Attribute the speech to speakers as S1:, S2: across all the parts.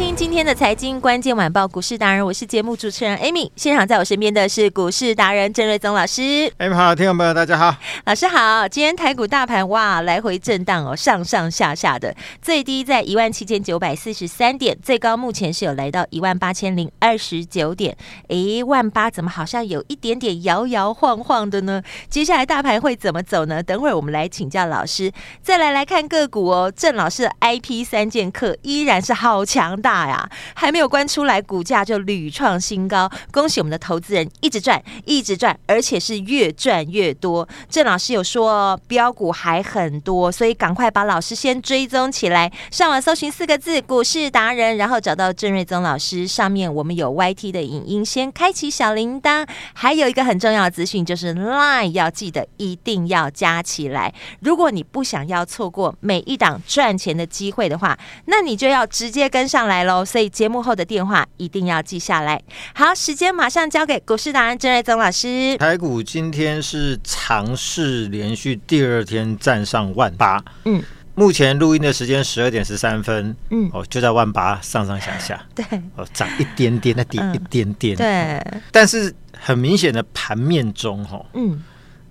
S1: 听今天的财经关键晚报股市达人，我是节目主持人 Amy。现场在我身边的是股市达人郑瑞宗老师。
S2: Amy 好，听众朋友大家好，
S1: 老师好。今天台股大盘哇，来回震荡哦，上上下下的，最低在一万七千九百四十三点，最高目前是有来到一万八千零二十九点。诶，万八怎么好像有一点点摇摇晃晃的呢？接下来大盘会怎么走呢？等会儿我们来请教老师。再来来看个股哦，郑老师的 IP 三剑客依然是好强。强大呀，还没有关出来，股价就屡创新高。恭喜我们的投资人一直赚，一直赚，而且是越赚越多。郑老师有说标股还很多，所以赶快把老师先追踪起来。上网搜寻四个字“股市达人”，然后找到郑瑞宗老师。上面我们有 YT 的影音，先开启小铃铛。还有一个很重要的资讯就是 Line 要记得一定要加起来。如果你不想要错过每一档赚钱的机会的话，那你就要直接跟上来喽，所以节目后的电话一定要记下来。好，时间马上交给股市达人郑瑞宗老师。
S2: 台股今天是尝试连续第二天站上万八，嗯，目前录音的时间十二点十三分，嗯，哦，就在万八上上下下，
S1: 对，
S2: 哦，涨一点点，那跌一点点，
S1: 对。
S2: 但是很明显的盘面中，哈，嗯，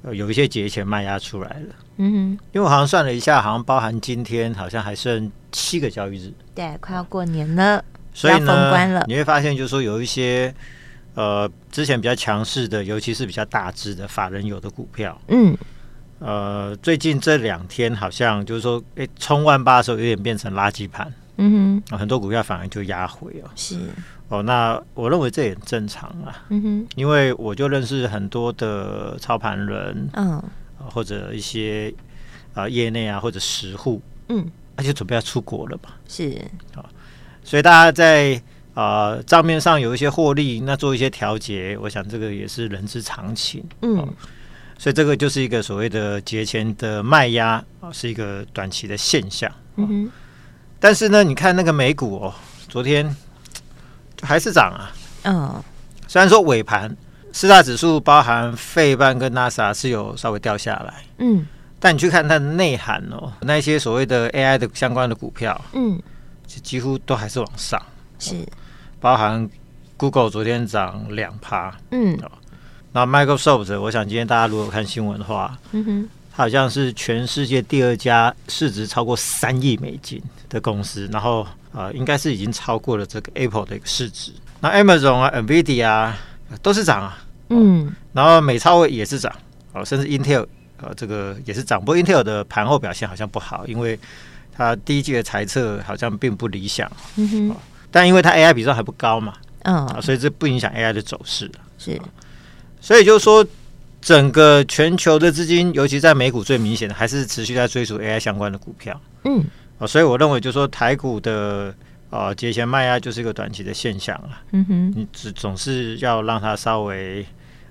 S2: 有一些节前卖压出来了，嗯哼，因为我好像算了一下，好像包含今天好像还剩。七个交易日，
S1: 对，快要过年了，
S2: 所以呢，封关了。你会发现，就是说有一些呃之前比较强势的，尤其是比较大只的法人有的股票，嗯，呃，最近这两天好像就是说，哎，冲万八的时候有点变成垃圾盘，嗯哼，很多股票反而就压回了，
S1: 是
S2: 哦。那我认为这也很正常啊，嗯哼，因为我就认识很多的操盘人，嗯，或者一些啊、呃、业内啊或者实户，嗯。他就准备要出国了嘛，
S1: 是。
S2: 啊，所以大家在啊账面上有一些获利，那做一些调节，我想这个也是人之常情，嗯，所以这个就是一个所谓的节前的卖压啊，是一个短期的现象，嗯哼，但是呢，你看那个美股哦，昨天还是涨啊，嗯，虽然说尾盘四大指数包含费半跟纳斯达是有稍微掉下来，嗯。但你去看它的内涵哦，那些所谓的 AI 的相关的股票，嗯，几乎都还是往上，
S1: 是，
S2: 包含 Google 昨天涨两趴，嗯，那 Microsoft，我想今天大家如果看新闻的话，嗯哼，它好像是全世界第二家市值超过三亿美金的公司，然后啊、呃，应该是已经超过了这个 Apple 的一个市值。那 Amazon 啊、NVIDIA 啊都是涨啊，嗯，然后美超也是涨，哦，甚至 Intel。呃，这个也是涨，不过 Intel 的盘后表现好像不好，因为它第一季的财测好像并不理想。嗯哼，但因为它 AI 比重还不高嘛，嗯，所以这不影响 AI 的走势。
S1: 是，
S2: 所以就是说，整个全球的资金，尤其在美股最明显的，还是持续在追逐 AI 相关的股票。嗯，所以我认为就是说，台股的呃节前卖压就是一个短期的现象了。嗯哼，你只总是要让它稍微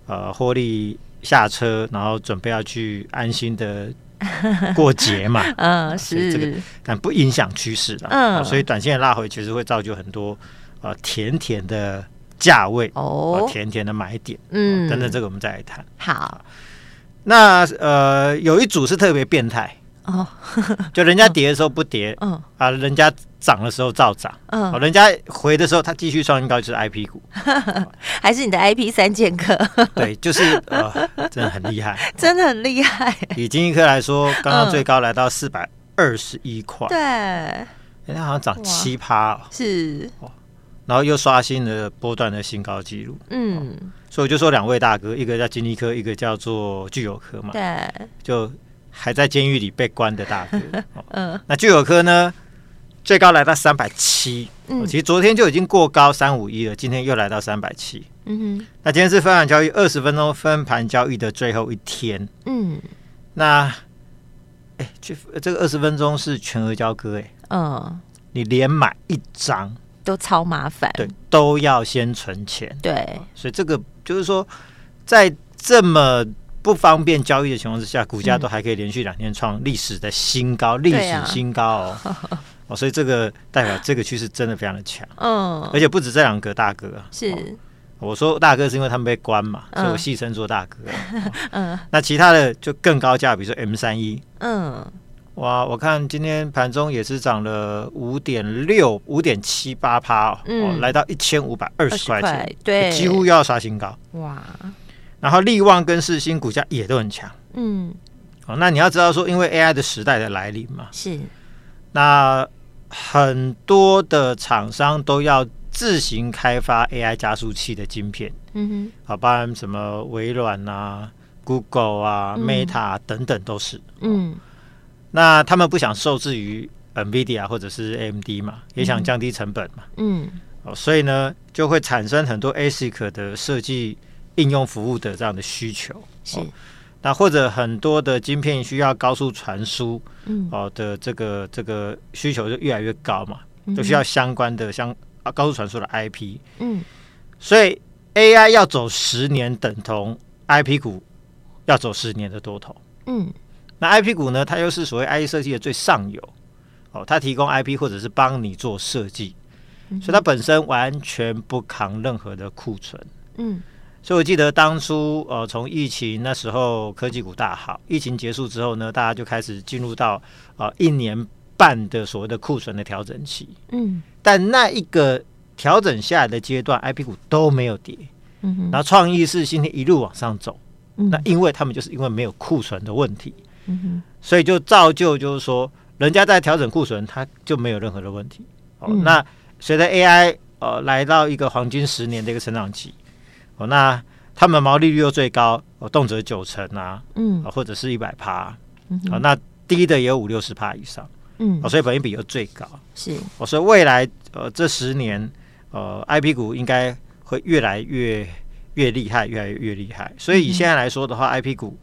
S2: 呃获利。下车，然后准备要去安心的 过节嘛？嗯，是这个，但不影响趋势了。嗯，所以短线拉回其实会造就很多呃甜甜的价位哦，甜甜的买点。嗯，等等，这个我们再来谈。
S1: 好，
S2: 那呃，有一组是特别变态。哦，就人家跌的时候不跌，嗯。啊，人家涨的时候照涨，嗯，人家回的时候他继续创新高，就是 I P 股，
S1: 还是你的 I P 三剑客？
S2: 对，就是呃，真的很厉害，
S1: 真的很厉害。
S2: 以晶心科来说，刚刚最高来到四百二十一块，
S1: 对，
S2: 人家好像涨七趴，
S1: 是，
S2: 然后又刷新了波段的新高纪录，嗯，所以我就说两位大哥，一个叫金立科，一个叫做聚友科嘛，
S1: 对，
S2: 就。还在监狱里被关的大哥，嗯，那聚友科呢？最高来到三百七，其实昨天就已经过高三五一了，今天又来到三百七，嗯哼，那今天是分盘交易二十分钟分盘交易的最后一天。嗯，那哎、欸，这个二十分钟是全额交割哎、欸。嗯，你连买一张。
S1: 都超麻烦，
S2: 对，都要先存钱。
S1: 对，
S2: 所以这个就是说，在这么不方便交易的情况之下，股价都还可以连续两天创历史的新高，历史新高哦。哦，所以这个代表这个趋势真的非常的强。嗯，而且不止这两个大哥
S1: 是。
S2: 我说大哥是因为他们被关嘛，所以我戏称做大哥。嗯，那其他的就更高价，比如说 M 三一，嗯，哇，我看今天盘中也是涨了五点六、五点七八趴哦，来到一千五百二十块钱，对，几乎又要刷新高。哇，然后力旺跟世星股价也都很强。嗯，哦，那你要知道说，因为 AI 的时代的来临嘛，
S1: 是，
S2: 那很多的厂商都要。自行开发 AI 加速器的晶片，嗯哼，好，包含什么微软啊、Google 啊、嗯、Meta、啊、等等都是，嗯，那他们不想受制于 NVIDIA 或者是 AMD 嘛，也想降低成本嘛，嗯，哦，所以呢，就会产生很多 ASIC 的设计应用服务的这样的需求，是，那或者很多的晶片需要高速传输，嗯，哦的这个这个需求就越来越高嘛，就需要相关的相啊。高速传输的 IP，嗯，所以 AI 要走十年，等同 IP 股要走十年的多头，嗯，那 IP 股呢，它又是所谓 IC 设计的最上游，哦，它提供 IP 或者是帮你做设计，嗯、所以它本身完全不扛任何的库存，嗯，所以我记得当初呃，从疫情那时候科技股大好，疫情结束之后呢，大家就开始进入到啊、呃、一年。半的所谓的库存的调整期，嗯，但那一个调整下来的阶段，IP 股都没有跌，嗯哼，然后创意是今天一路往上走，嗯，那因为他们就是因为没有库存的问题，嗯哼，所以就造就就是说，人家在调整库存，它就没有任何的问题，哦，嗯，那随着 AI 呃来到一个黄金十年的一个成长期，哦，那他们毛利率又最高，哦，动辄九成啊，嗯，或者是一百趴，嗯，哦，那低的也有五六十趴以上。嗯，哦，所以本益比又最高，是，我说未来呃这十年呃 IP 股应该会越来越越厉害，越来越越厉害。所以以现在来说的话，IP 股，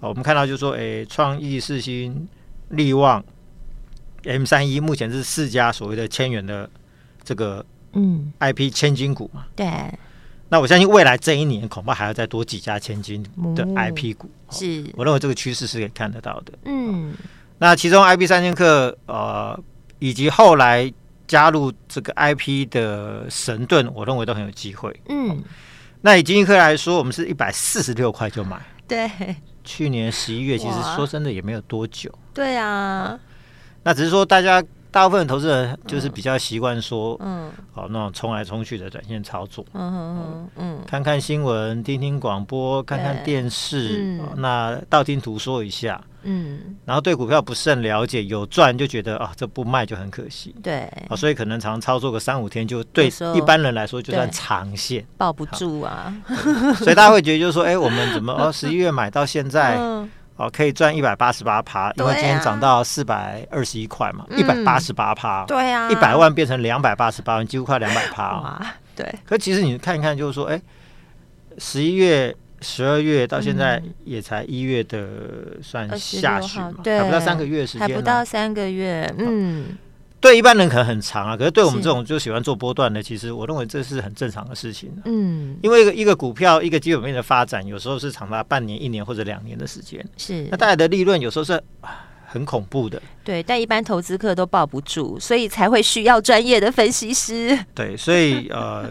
S2: 哦，我们看到就是说，哎，创意、四星、力旺、M 三一，目前是四家所谓的千元的这个嗯 IP 千金股嘛。对。那我相信未来这一年恐怕还要再多几家千金的 IP 股，是我认为这个趋势是可以看得到的。嗯。那其中 IP 三千客，呃，以及后来加入这个 IP 的神盾，我认为都很有机会。嗯，那以晶心科来说，我们是一百四十六块就买。
S1: 对，
S2: 去年十一月，其实说真的也没有多久。
S1: 对啊，
S2: 那只是说大家。大部分投资人就是比较习惯说，嗯，哦，那种冲来冲去的短线操作，嗯嗯嗯，看看新闻，听听广播，看看电视，那道听途说一下，嗯，然后对股票不甚了解，有赚就觉得啊，这不卖就很可惜，对，啊所以可能常操作个三五天，就对一般人来说就算长线。
S1: 抱不住啊，
S2: 所以大家会觉得就是说，哎，我们怎么哦，十一月买到现在。哦，可以赚一百八十八趴，因为今天涨到四百二十一块嘛，一百八十八趴，
S1: 对啊，
S2: 一百万变成两百八十八万，几乎快两百趴。
S1: 哇，对。
S2: 可其实你看一看，就是说，哎，十一月、十二月到现在也才一月的算下旬嘛，还不到三个月时间，
S1: 还不到三个月，嗯。
S2: 对一般人可能很长啊，可是对我们这种就喜欢做波段的，其实我认为这是很正常的事情。嗯，因为一个一个股票一个基本面的发展，有时候是长达半年、一年或者两年的时间。是，那带来的利润有时候是很恐怖的。
S1: 对，但一般投资客都抱不住，所以才会需要专业的分析师。
S2: 对，所以呃，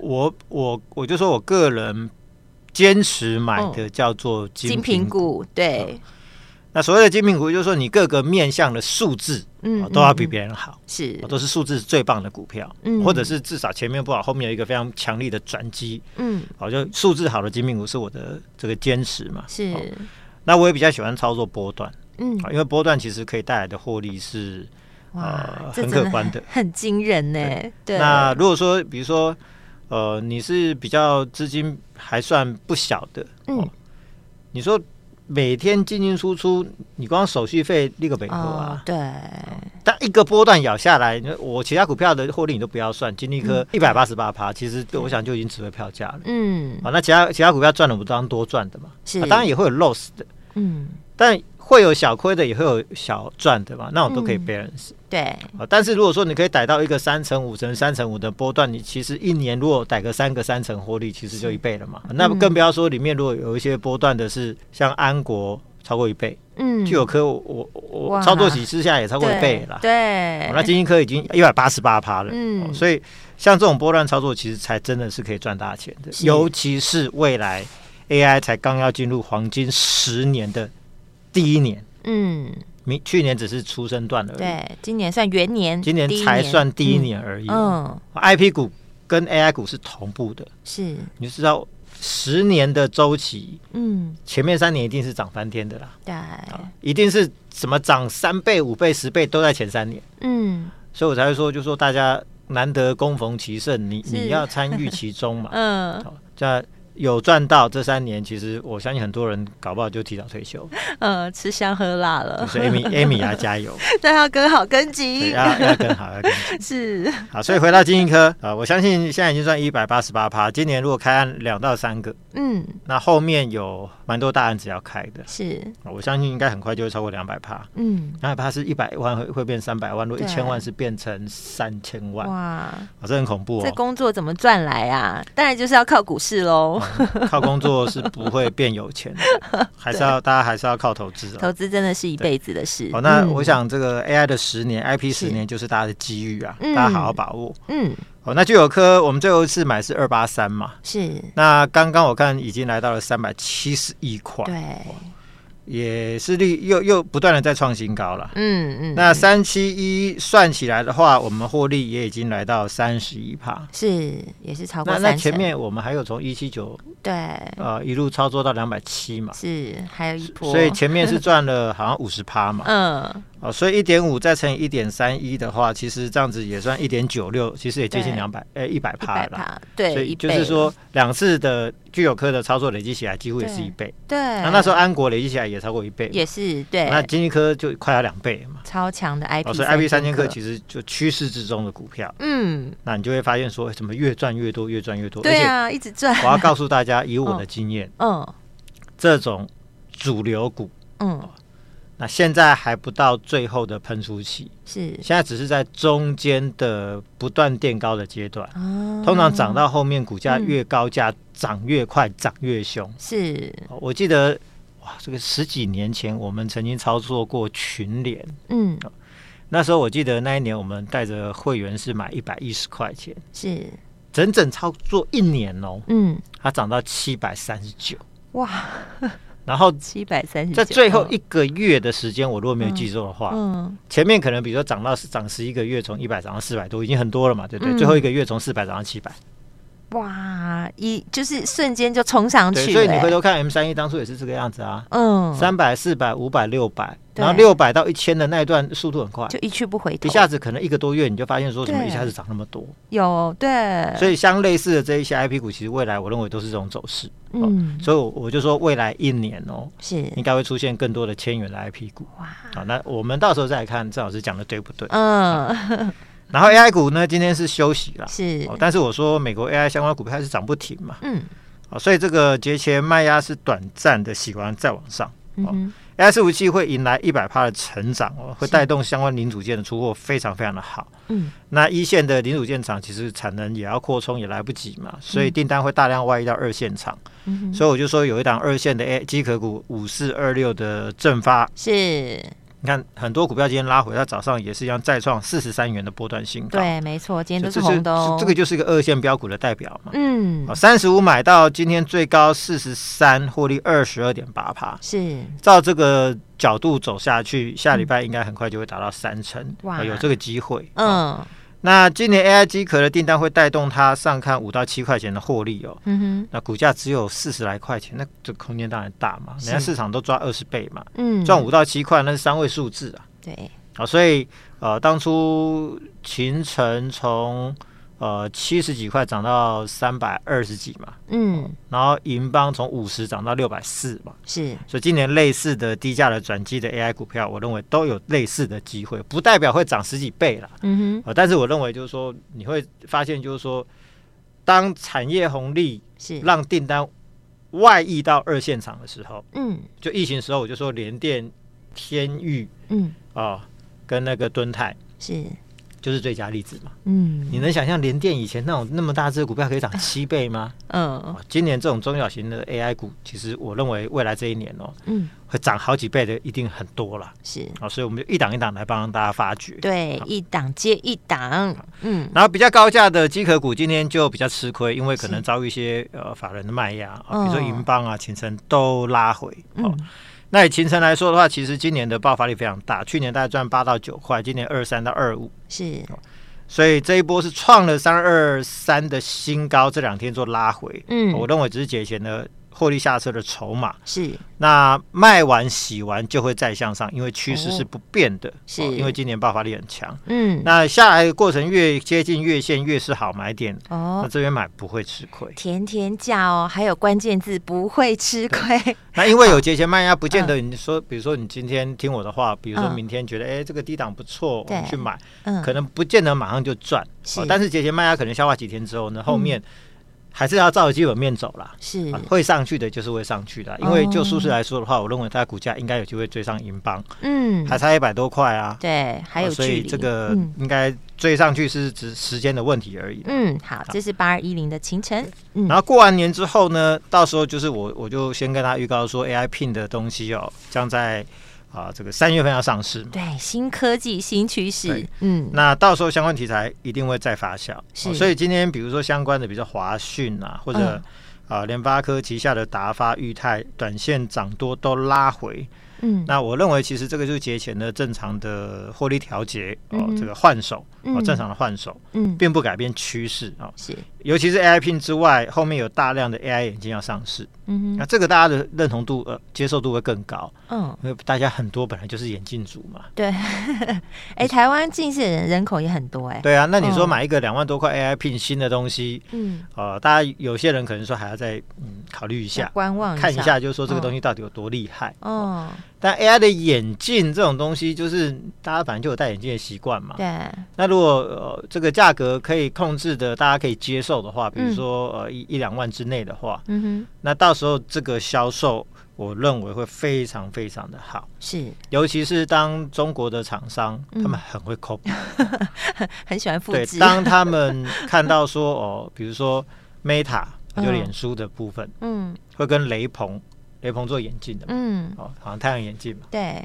S2: 我我我我就说我个人坚持买的叫做金品股，
S1: 对。
S2: 那所谓的精品股，就是说你各个面向的数字，嗯，都要比别人好，是，都是数字最棒的股票，嗯，或者是至少前面不好，后面有一个非常强力的转机，嗯，好，就数字好的精品股是我的这个坚持嘛，是。那我也比较喜欢操作波段，嗯，因为波段其实可以带来的获利是呃很可观的，
S1: 很惊人呢。对。
S2: 那如果说比如说呃你是比较资金还算不小的，嗯，你说。每天进进出出，你光手续费立个北扣啊，
S1: 哦，对。
S2: 但一个波段咬下来，我其他股票的获利你都不要算，金立科一百八十八趴，其实我想就已经值回票价了。嗯，好，那其他其他股票赚了，我们当多赚的嘛。是，当然也会有 loss 的。嗯，但。会有小亏的，也会有小赚的嘛，那我都可以 balance。
S1: 嗯、对，
S2: 啊，但是如果说你可以逮到一个三成五成三成五的波段，你其实一年如果逮个三个三成获利，其实就一倍了嘛。是那更不要说里面如果有一些波段的是像安国超过一倍，嗯，具有科我我我操作几次下也超过一倍了。
S1: 对，
S2: 那晶心科已经一百八十八趴了。嗯，所以像这种波段操作，其实才真的是可以赚大钱的，尤其是未来 AI 才刚要进入黄金十年的。第一年，嗯，明去年只是出生段而已，
S1: 对，今年算元年，
S2: 今年才算第一年而已。嗯，IP 股跟 AI 股是同步的，是，你就知道十年的周期，嗯，前面三年一定是涨翻天的啦，对，一定是什么涨三倍、五倍、十倍都在前三年，嗯，所以我才会说，就说大家难得恭逢其盛，你你要参与其中嘛，嗯，好，这样。有赚到这三年，其实我相信很多人搞不好就提早退休，
S1: 呃，吃香喝辣了。
S2: 所以 Amy，Amy 要加油，
S1: 但要跟好跟紧，
S2: 要要跟好要跟紧。
S1: 是
S2: 好，所以回到晶心科啊，我相信现在已经赚一百八十八趴。今年如果开案两到三个，嗯，那后面有蛮多大案子要开的，是，我相信应该很快就会超过两百趴。嗯，两百趴是一百万会会变三百万，如果一千万是变成三千万，哇，啊，这很恐怖哦。
S1: 这工作怎么赚来啊？当然就是要靠股市喽。
S2: 靠工作是不会变有钱的，还是要大家还是要靠投资。
S1: 投资真的是一辈子的事。
S2: 好，那我想这个 AI 的十年，IP 十年就是大家的机遇啊，大家好好把握。嗯，好，那就有科我们最后一次买是二八三嘛，是。那刚刚我看已经来到了三百七十一块，对。也是利又又不断的在创新高了，嗯嗯。那三七一算起来的话，我们获利也已经来到三十一趴，
S1: 是也是超过三。
S2: 那那前面我们还有从一七九
S1: 对
S2: 呃一路操作到两百七嘛，
S1: 是还有一波，
S2: 所以前面是赚了好像五十趴嘛，嗯。哦，所以一点五再乘以一点三一的话，其实这样子也算一点九六，其实也接近两百，哎，一百趴了。
S1: 对，
S2: 所以就是说两次的具有科的操作累积起来，几乎也是一倍。对，那那时候安国累积起来也超过一倍，
S1: 也是对。
S2: 那晶心科就快要两倍嘛，
S1: 超强的 IP。
S2: 所以 IP 三千克其实就趋势之中的股票。嗯，那你就会发现说，怎么越赚越多，越赚越多。
S1: 对啊，一直赚。
S2: 我要告诉大家，以我的 经验，嗯，这种主流股，嗯。那现在还不到最后的喷出期，是。现在只是在中间的不断垫高的阶段。哦，通常涨到后面，股价越高价涨越快，涨越凶。是，我记得哇，这个十几年前我们曾经操作过群联，嗯，那时候我记得那一年我们带着会员是买一百一十块钱，是。整整操作一年哦，嗯，它涨到七百三十九，哇。然后
S1: 七百三十，
S2: 在最后一个月的时间，我如果没有记错的话，嗯，前面可能比如说涨到涨十一个月，从一百涨到四百多，已经很多了嘛，对不对？最后一个月从四百涨到七百，
S1: 哇，一就是瞬间就冲上去。
S2: 所以你回头看 M 三一当初也是这个样子啊，嗯，三百、四百、五百、六百。然后六百到一千的那一段速度很快，
S1: 就一去不回头，
S2: 一下子可能一个多月你就发现说，什么一下子涨那么多？
S1: 有对，
S2: 所以相类似的这一些 IP 股，其实未来我认为都是这种走势。嗯，所以我就说未来一年哦，是。应该会出现更多的千元的 IP 股。哇，好，那我们到时候再来看郑老师讲的对不对？嗯，然后 AI 股呢，今天是休息了，是，但是我说美国 AI 相关股票还是涨不停嘛，嗯，好，所以这个节前卖压是短暂的喜欢再往上，嗯。伺服器会迎来一百趴的成长哦，会带动相关零组件的出货非常非常的好。嗯，那一线的零组件厂其实产能也要扩充，也来不及嘛，所以订单会大量外溢到二线厂。嗯，所以我就说有一档二线的 A 机壳股五四二六的正发是。你看很多股票今天拉回，它早上也是一样再创四十三元的波段新高。
S1: 对，没错，今天都是红的哦。
S2: 这个就是一个二线标股的代表嘛。嗯，三十五买到今天最高四十三，获利二十二点八趴。是，照这个角度走下去，下礼拜应该很快就会达到三成，哇，有这个机会。嗯。那今年 AI 机壳的订单会带动它上看五到七块钱的获利哦。嗯哼。那股价只有四十来块钱，那这空间当然大嘛。人家市场都抓二十倍嘛。嗯。赚五到七块，那是三位数字啊。对。好，所以呃，当初秦晨从呃七十几块涨到三百二十几嘛，
S1: 嗯，
S2: 然后银邦从五十涨到六百四嘛，
S1: 是，
S2: 所以今年类似的低价的转机的 AI 股票，我认为都有类似的机会，不代表会涨十几倍啦，
S1: 嗯哼，
S2: 呃，但是我认为就是说你会发现就是说，当产业红利是。让订单外溢到二线厂的时候，
S1: 嗯，
S2: 就疫情时候我就说联电、天域，
S1: 嗯，
S2: 哦，跟那个敦泰
S1: 是。
S2: 就是最佳例子嘛，
S1: 嗯，
S2: 你能想象联电以前那种那么大只的股票可以涨七倍吗？
S1: 嗯，
S2: 今年这种中小型的 AI 股，其实我认为未来这一年哦，
S1: 嗯，
S2: 会涨好几倍的，一定很多了。
S1: 是，
S2: 啊，所以我们就一档一档来帮大家发掘，
S1: 对，一档接一档，嗯，
S2: 然后比较高价的机壳股今天就比较吃亏，因为可能遭遇一些呃法人的卖压啊，比如说银邦啊、勤诚都拉回，哦。那以秦城来说的话，其实今年的爆发力非常大，去年大概赚八到九块，今年二三到二五，
S1: 是，
S2: 所以这一波是创了三二三的新高，这两天做拉回，
S1: 嗯，
S2: 我认为只是节前的。获利下车的筹码。
S1: 是，
S2: 那卖完洗完就会再向上，因为趋势是不变的，
S1: 是，
S2: 因为今年爆发力很强，
S1: 嗯，
S2: 那下来的过程越接近月线越是好买点
S1: 哦，
S2: 那这边买不会吃亏，
S1: 甜甜价哦，还有关键字不会吃亏。
S2: 那因为有节前卖压，不见得你说，比如说你今天听我的话，比如说明天觉得哎这个低档不错，我们去买，嗯，可能不见得马上就赚，是。但是节前卖压可能消化几天之后呢，后面。还是要照着基本面走啦，
S1: 是、
S2: 啊、会上去的，就是会上去的。因为就舒适来说的话，我认为它股价应该有机会追上银邦，
S1: 嗯，
S2: 还差一百多块啊。
S1: 对，还有、啊、
S2: 所以这个应该追上去是只时间的问题而已。
S1: 嗯，好，这是八二一零的勤诚。嗯，
S2: 然后过完年之后呢，到时候就是我我就先跟他预告说，AI Pin 的东西哦，将在。啊，这个三月份要上市，
S1: 对，新科技新趋势，嗯，
S2: 那到时候相关题材一定会再发酵，
S1: 是、
S2: 哦，所以今天比如说相关的，比如说华讯啊，或者、嗯、啊联发科旗下的达发、裕泰，短线涨多都拉回。嗯，那我认为其实这个就是节前的正常的获利调节哦，嗯、这个换手哦，正常的换手，嗯，并不改变趋势啊。是、哦，尤其是 AI Pin 之外，后面有大量的 AI 眼镜要上市，嗯，那这个大家的认同度呃接受度会更高，嗯，因为大家很多本来就是眼镜族嘛。
S1: 对，哎、欸，台湾近视人人口也很多哎、欸。
S2: 对啊，那你说买一个两万多块 AI Pin 新的东西，嗯，呃，大家有些人可能说还要再嗯考虑一下，
S1: 观望一，
S2: 看一下，就是说这个东西到底有多厉害，
S1: 哦。哦
S2: 但 AI 的眼镜这种东西，就是大家反正就有戴眼镜的习惯嘛。
S1: 对。
S2: 那如果呃这个价格可以控制的，大家可以接受的话，比如说、嗯、呃一一两万之内的话，嗯哼。那到时候这个销售，我认为会非常非常的好。
S1: 是。
S2: 尤其是当中国的厂商，嗯、他们很会 copy，
S1: 很喜欢复制。
S2: 对，当他们 看到说哦，比如说 Meta 就脸书的部分，嗯，会跟雷朋。雷朋做眼镜的嘛，嗯，哦，好像太阳眼镜嘛，
S1: 对，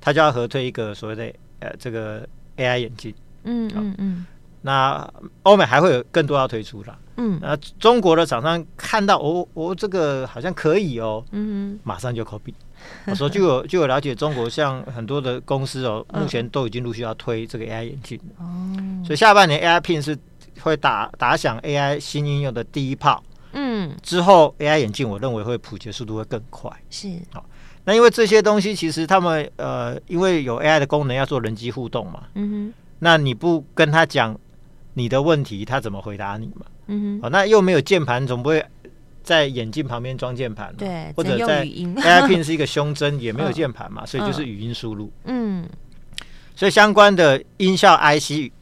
S2: 他就要合推一个所谓的呃这个 AI 眼镜，
S1: 嗯嗯嗯，
S2: 那欧美还会有更多要推出啦，嗯，那中国的厂商看到哦哦这个好像可以哦，嗯，马上就 copy。我说据我据我了解，中国像很多的公司哦，目前都已经陆续要推这个 AI 眼镜，哦，所以下半年 AI Pin 是会打打响 AI 新应用的第一炮。
S1: 嗯，
S2: 之后 AI 眼镜，我认为会普及速度会更快。
S1: 是，
S2: 好，那因为这些东西其实他们呃，因为有 AI 的功能要做人机互动嘛。嗯哼。那你不跟他讲你的问题，他怎么回答你嘛？嗯哼。哦，那又没有键盘，总不会在眼镜旁边装键盘。
S1: 对。
S2: 或者在 AI Pin 是一个胸针，也没有 键盘嘛，所以就是语音输入。嗯。所以相关的音效 IC。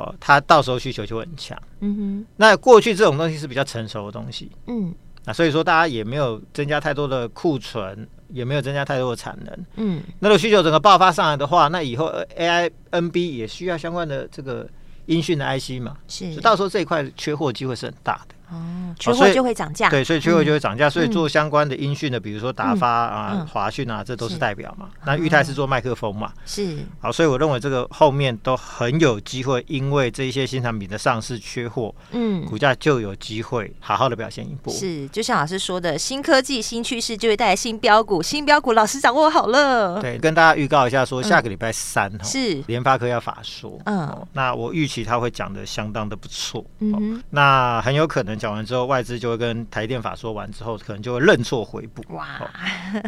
S2: 哦，它到时候需求就会很强。嗯哼，那过去这种东西是比较成熟的东西。嗯，那所以说大家也没有增加太多的库存，也没有增加太多的产能。嗯，那如果需求整个爆发上来的话，那以后 AI NB 也需要相关的这个音讯的 IC 嘛。是，所以到时候这一块缺货机会是很大的。
S1: 哦，缺货就会涨价，
S2: 对，所以缺货就会涨价，所以做相关的音讯的，比如说达发啊、华讯啊，这都是代表嘛。那裕泰是做麦克风嘛，
S1: 是。
S2: 好，所以我认为这个后面都很有机会，因为这一些新产品的上市缺货，嗯，股价就有机会好好的表现一波。
S1: 是，就像老师说的，新科技、新趋势就会带来新标股，新标股老师掌握好了。
S2: 对，跟大家预告一下，说下个礼拜三是。联发科要法说，嗯，那我预期他会讲的相当的不错，嗯，那很有可能。讲完之后，外资就会跟台电法说完之后，可能就会认错回补。哇，哦、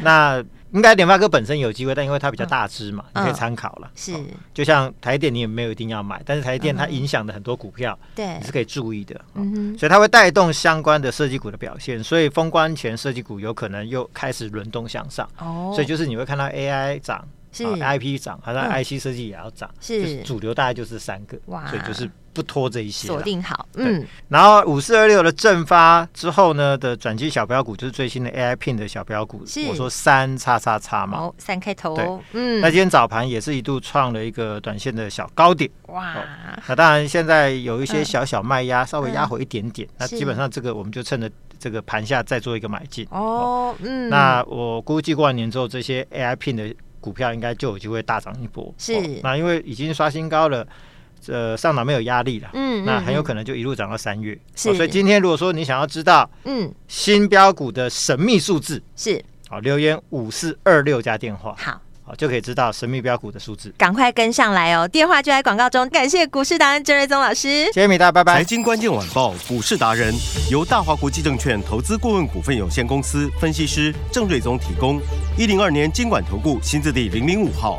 S2: 那应该联发科本身有机会，但因为它比较大支嘛，嗯、你可以参考了。是、哦，就像台电，你也没有一定要买，但是台电它影响的很多股票，对、嗯，你是可以注意的。嗯哼，所以它会带动相关的设计股的表现，所以封关前设计股有可能又开始轮动向上。哦，所以就是你会看到 AI 涨。是 IP 涨，好像 IC 设计也要涨，是主流大概就是三个，哇，所以就是不拖这一些，
S1: 锁定好，嗯。
S2: 然后五四二六的正发之后呢的转机小标股，就是最新的 AI Pin 的小标股，我说三叉叉叉嘛，
S1: 哦，三开头，
S2: 对，嗯。那今天早盘也是一度创了一个短线的小高点，哇。那当然现在有一些小小卖压，稍微压回一点点，那基本上这个我们就趁着这个盘下再做一个买进，哦，嗯。那我估计过完年之后，这些 AI Pin 的股票应该就有机会大涨一波，是、哦、那因为已经刷新高了，呃，上档没有压力了，嗯，那很有可能就一路涨到三月，是、哦，所以今天如果说你想要知道，嗯，新标股的神秘数字是，好，留言五四二六加电话，好。就可以知道神秘标股的数字，
S1: 赶快跟上来哦！电话就在广告中。感谢股市达人郑瑞宗老师，
S2: 谢谢米大，拜拜。
S3: 财经关键晚报股市达人由大华国际证券投资顾问股份有限公司分析师郑瑞宗提供。一零二年金管投顾新字第零零五号。